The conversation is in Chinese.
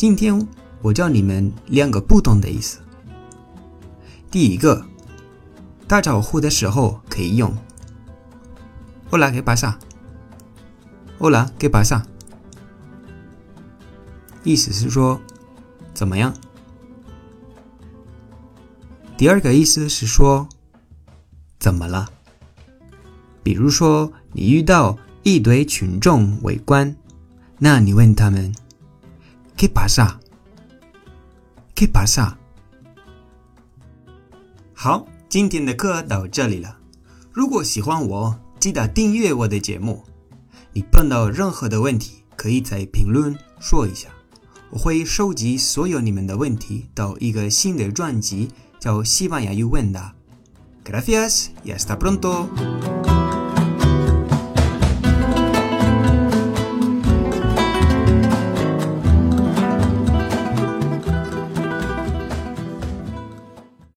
今天我教你们两个不同的意思。第一个，打招呼的时候可以用 “Hola, ¿qué pasa？”“Hola, ¿qué pasa？” 意思是说怎么样。第二个意思是说怎么了。比如说，你遇到一堆群众围观，那你问他们。¿Qué pasa? ¿Qué pasa? 好，今天的课到这里了。如果喜欢我，记得订阅我的节目。你碰到任何的问题，可以在评论说一下，我会收集所有你们的问题到一个新的专辑，叫《西班牙语问答》。Gracias y hasta pronto.